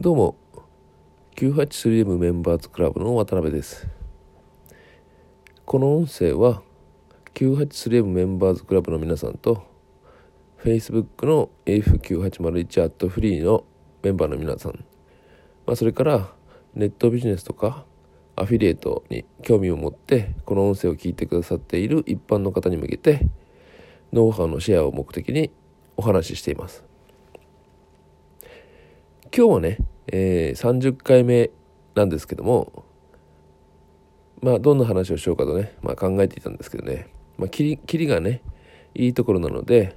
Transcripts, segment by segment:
どうも。983M メンバーズクラブの渡辺です。この音声は 983M メンバーズクラブの皆さんと Facebook の F9801 アットフリーのメンバーの皆さん、まあ、それからネットビジネスとかアフィリエイトに興味を持ってこの音声を聞いてくださっている一般の方に向けてノウハウのシェアを目的にお話ししています。今日はね、えー、30回目なんですけどもまあどんな話をしようかとね、まあ、考えていたんですけどね、まあ、切り切りがねいいところなので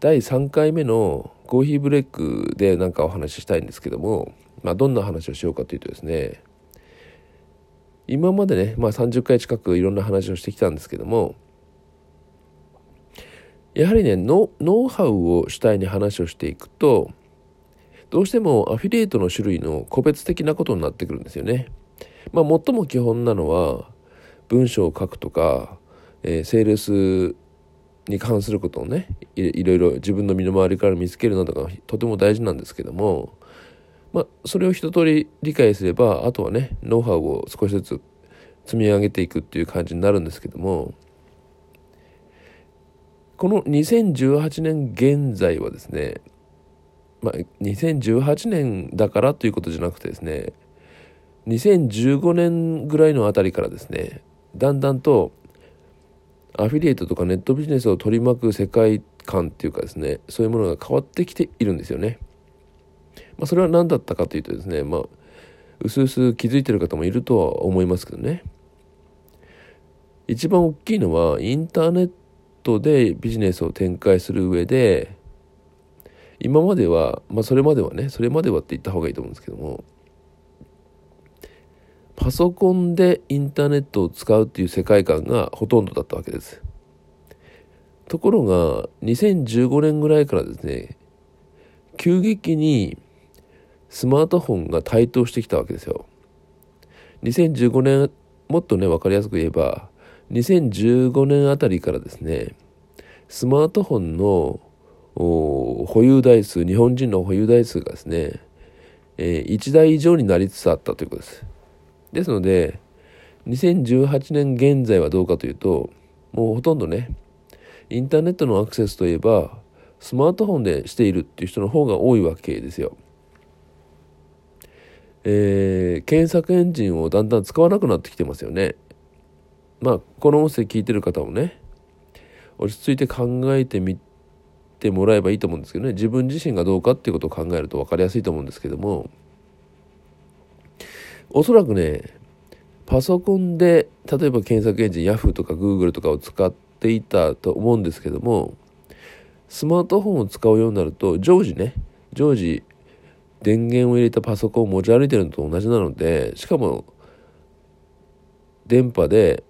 第3回目のコーヒーブレイクで何かお話ししたいんですけども、まあ、どんな話をしようかというとですね今までね、まあ、30回近くいろんな話をしてきたんですけどもやはりねノウハウを主体に話をしていくとどうしてもアフィリエイトの種類の個別的なことになってくるんですよね。まあ、最も基本なのは文章を書くとか、えー、セールスに関することをねいろいろ自分の身の回りから見つけるのとかとても大事なんですけども、まあ、それを一通り理解すればあとはねノウハウを少しずつ積み上げていくっていう感じになるんですけどもこの2018年現在はですね、まあ、2018年だからということじゃなくてですね、2015年ぐらいのあたりからですね、だんだんとアフィリエイトとかネットビジネスを取り巻く世界観っていうかですね、そういうものが変わってきているんですよね。まあ、それは何だったかというとですね、まあ、うすうす気づいてる方もいるとは思いますけどね。一番大きいのはインターネットでビジネスを展開する上で今まではまあそれまではねそれまではって言った方がいいと思うんですけどもパソコンでインターネットを使うっていう世界観がほとんどだったわけです。ところが2015年ぐらいからですね急激にスマートフォンが台頭してきたわけですよ。2015年もっとね分かりやすく言えば2015年あたりからですね、スマートフォンの保有台数、日本人の保有台数がですね、えー、1台以上になりつつあったということです。ですので、2018年現在はどうかというと、もうほとんどね、インターネットのアクセスといえば、スマートフォンでしているっていう人の方が多いわけですよ。えー、検索エンジンをだんだん使わなくなってきてますよね。まあこの音声聞いてる方もね落ち着いて考えてみてもらえばいいと思うんですけどね。自分自身がどうかっていうことを考えると分かりやすいと思うんですけども。おそらくねパソコンで例えば検索エンジン Yahoo とか Google とかを使っていたと思うんですけどもスマートフォンを使うようになると常時ね常時電源を入れたパソコンを持ち歩いてるのと同じなのでしかも電波で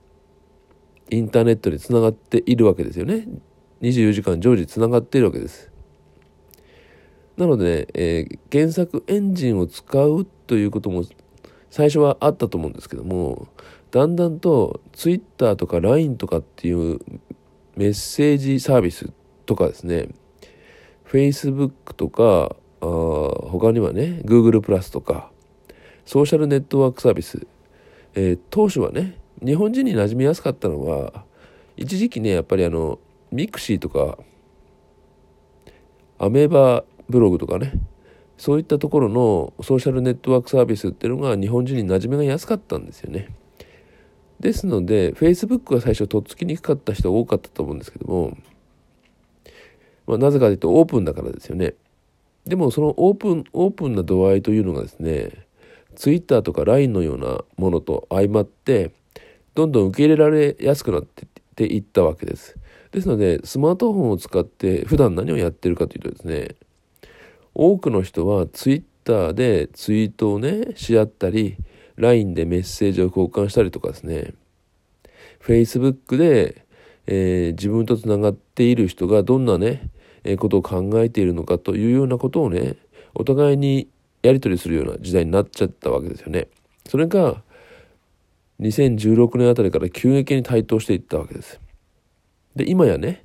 インターネットにつながっているわけですよね。24時間常時つながっているわけです。なので、ね、えー、検索エンジンを使うということも最初はあったと思うんですけどもだんだんと Twitter とか LINE とかっていうメッセージサービスとかですね Facebook とかあ他にはね Google プラスとかソーシャルネットワークサービス、えー、当初はね日本人に馴染みやすかったのは一時期ねやっぱりあのミクシーとかアメーバブログとかねそういったところのソーシャルネットワークサービスっていうのが日本人に馴染みがやすかったんですよね。ですので Facebook が最初とっつきにくかった人多かったと思うんですけども、まあ、なぜかというとオープンだからですよね。でもそのオープンオープンな度合いというのがですね Twitter とか LINE のようなものと相まってどんどん受け入れられやすくなっていったわけです。ですのでスマートフォンを使って普段何をやってるかというとですね多くの人はツイッターでツイートをねし合ったり LINE でメッセージを交換したりとかですね Facebook で、えー、自分とつながっている人がどんなね、えー、ことを考えているのかというようなことをねお互いにやり取りするような時代になっちゃったわけですよね。それが2016年あたりから急激に台頭していったわけです。で今やね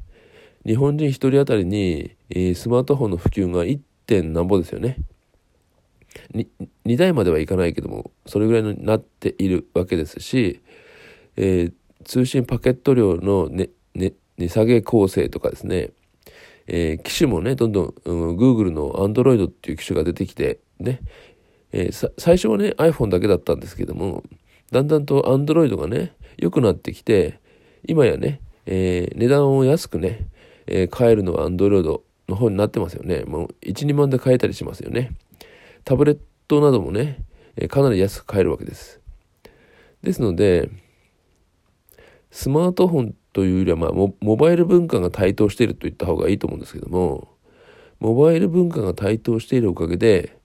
日本人1人当たりに、えー、スマートフォンの普及が点なんぼですよね。2台まではいかないけどもそれぐらいになっているわけですし、えー、通信パケット量の値、ねね、下げ構成とかですね、えー、機種もねどんどん、うん、Google の Android っていう機種が出てきてね、えー、最初はね iPhone だけだったんですけどもだんだんと Android がね良くなってきて今やね、えー、値段を安くね、えー、買えるのは Android の方になってますよね。もう12万で買えたりしますよね。タブレットなどもね、えかなり安く買えるわけです。ですのでスマートフォンというよりは、まあ、モバイル文化が台頭していると言った方がいいと思うんですけどもモバイル文化が台頭しているおかげで、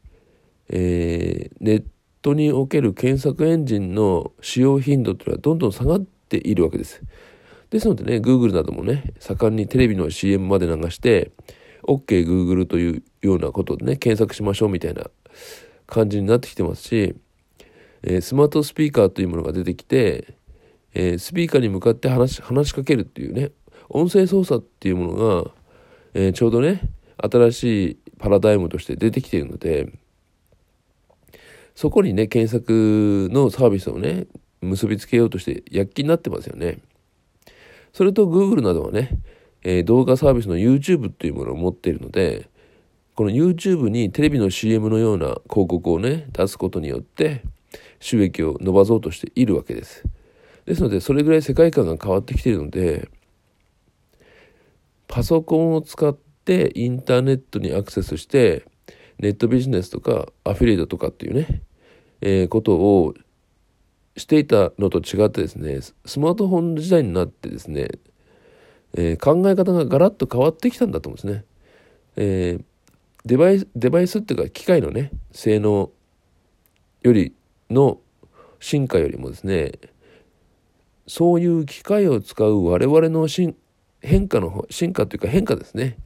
えー、ネットにおける検索エンジンの使用頻度というのはどんどん下がっているわけです。ですのでね、Google などもね、盛んにテレビの CM まで流して、OK Google というようなことでね、検索しましょうみたいな感じになってきてますし、えー、スマートスピーカーというものが出てきて、えー、スピーカーに向かって話しかけるっていうね、音声操作っていうものが、えー、ちょうどね、新しいパラダイムとして出てきているので、そこにね、検索のサービスをね、結びつけようとして躍起になってますよね。それと Google などはね、えー、動画サービスの YouTube というものを持っているので、この YouTube にテレビの CM のような広告をね、出すことによって、収益を伸ばそうとしているわけです。ですので、それぐらい世界観が変わってきているので、パソコンを使ってインターネットにアクセスして、ネットビジネスとかアフィリエイトとかっていうね、えー、ことをしていたのと違ってですね、スマートフォン時代になってですね、えー、考え方がガラッと変わってきたんだと思うんですね。えー、デバイス、デバイスっていうか機械のね、性能よりの進化よりもですね、そういう機械を使う我々の変化の進化というか変化ですね。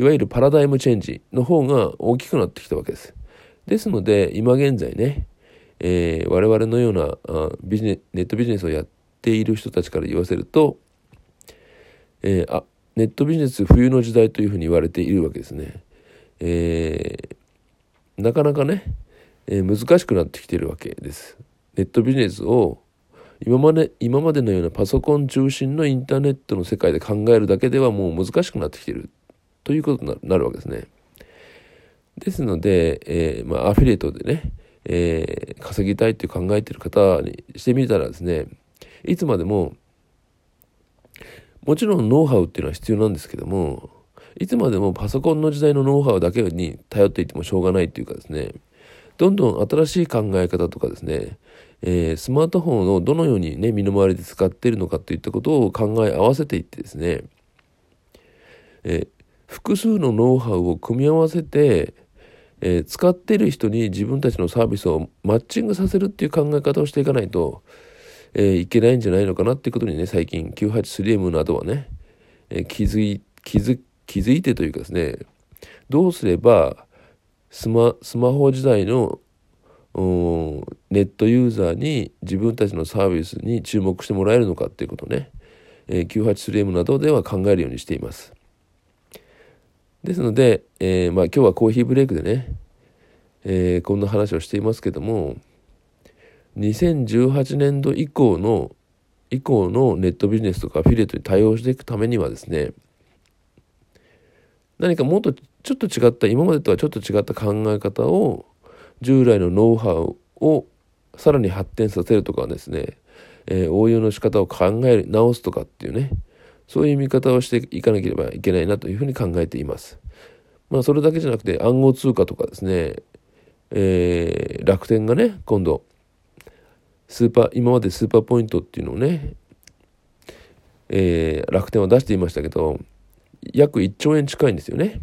いわゆるパラダイムチェンジの方が大きくなってきたわけです。ですので、今現在ね、えー、我々のようなあビジネネットビジネスをやっている人たちから言わせると、えー、あネットビジネス冬の時代というふうに言われているわけですね。えー、なかなかね、えー、難しくなってきているわけです。ネットビジネスを今まで今までのようなパソコン中心のインターネットの世界で考えるだけではもう難しくなってきているということになるわけですね。ですので、えー、まあ、アフィリエイトでね、えー、稼ぎたいって考えてる方にしてみたらですね、いつまでも、もちろんノウハウっていうのは必要なんですけども、いつまでもパソコンの時代のノウハウだけに頼っていてもしょうがないっていうかですね、どんどん新しい考え方とかですね、えー、スマートフォンをどのようにね、身の回りで使っているのかといったことを考え合わせていってですね、えー、複数のノウハウを組み合わせて、えー、使っている人に自分たちのサービスをマッチングさせるっていう考え方をしていかないと、えー、いけないんじゃないのかなっていうことにね、最近 983M などはね、えー、気づい、気づ、気づいてというかですね、どうすればスマスマホ時代のネットユーザーに自分たちのサービスに注目してもらえるのかっていうことをね、えー、983M などでは考えるようにしています。ですので、えー、まあ、今日はコーヒーブレイクでね、えー、こんな話をしていますけども2018年度以降の以降のネットビジネスとかアフィリエイトに対応していくためにはですね何かもっとちょっと違った今までとはちょっと違った考え方を従来のノウハウをさらに発展させるとかですね、えー、応用の仕方を考え直すとかっていうねそういう見方をしていかなければいけないなというふうに考えています。まあそれだけじゃなくて暗号通貨とかですね、えー、楽天がね、今度、スーパー、今までスーパーポイントっていうのをね、えー、楽天は出していましたけど、約1兆円近いんですよね。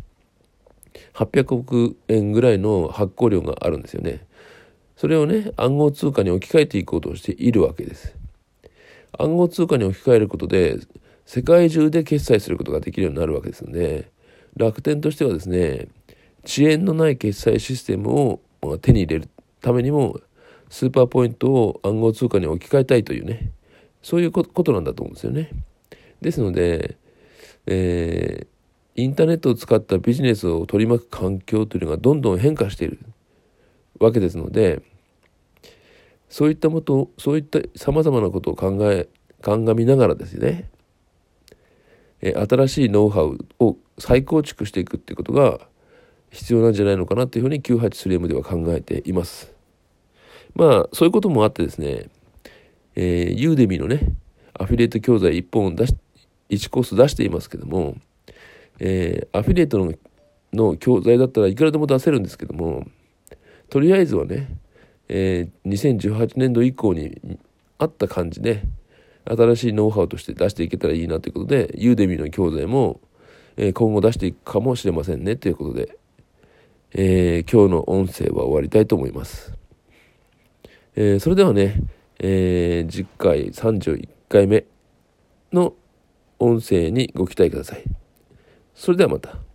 800億円ぐらいの発行量があるんですよね。それをね、暗号通貨に置き換えていこうとしているわけです。暗号通貨に置き換えることで、世界中で決済することができるようになるわけですので楽天としてはですね遅延のない決済システムを手に入れるためにもスーパーポイントを暗号通貨に置き換えたいというねそういうことなんだと思うんですよね。ですので、えー、インターネットを使ったビジネスを取り巻く環境というのがどんどん変化しているわけですのでそういったもとそういったさまざまなことを考え鑑みながらですね新しいノウハウを再構築していくっていうことが必要なんじゃないのかなというふうに 983M では考えています。まあそういうこともあってですね、えー、ユーデミのねアフィリエイト教材1本出し1コース出していますけども、えー、アフィリエイトのの教材だったらいくらでも出せるんですけどもとりあえずはね、えー、2018年度以降にあった感じで新しいノウハウとして出していけたらいいなということでユーデミの教材も、えー、今後出していくかもしれませんねということで、えー、今日の音声は終わりたいと思います。えー、それではね、えー、次回31回目の音声にご期待ください。それではまた。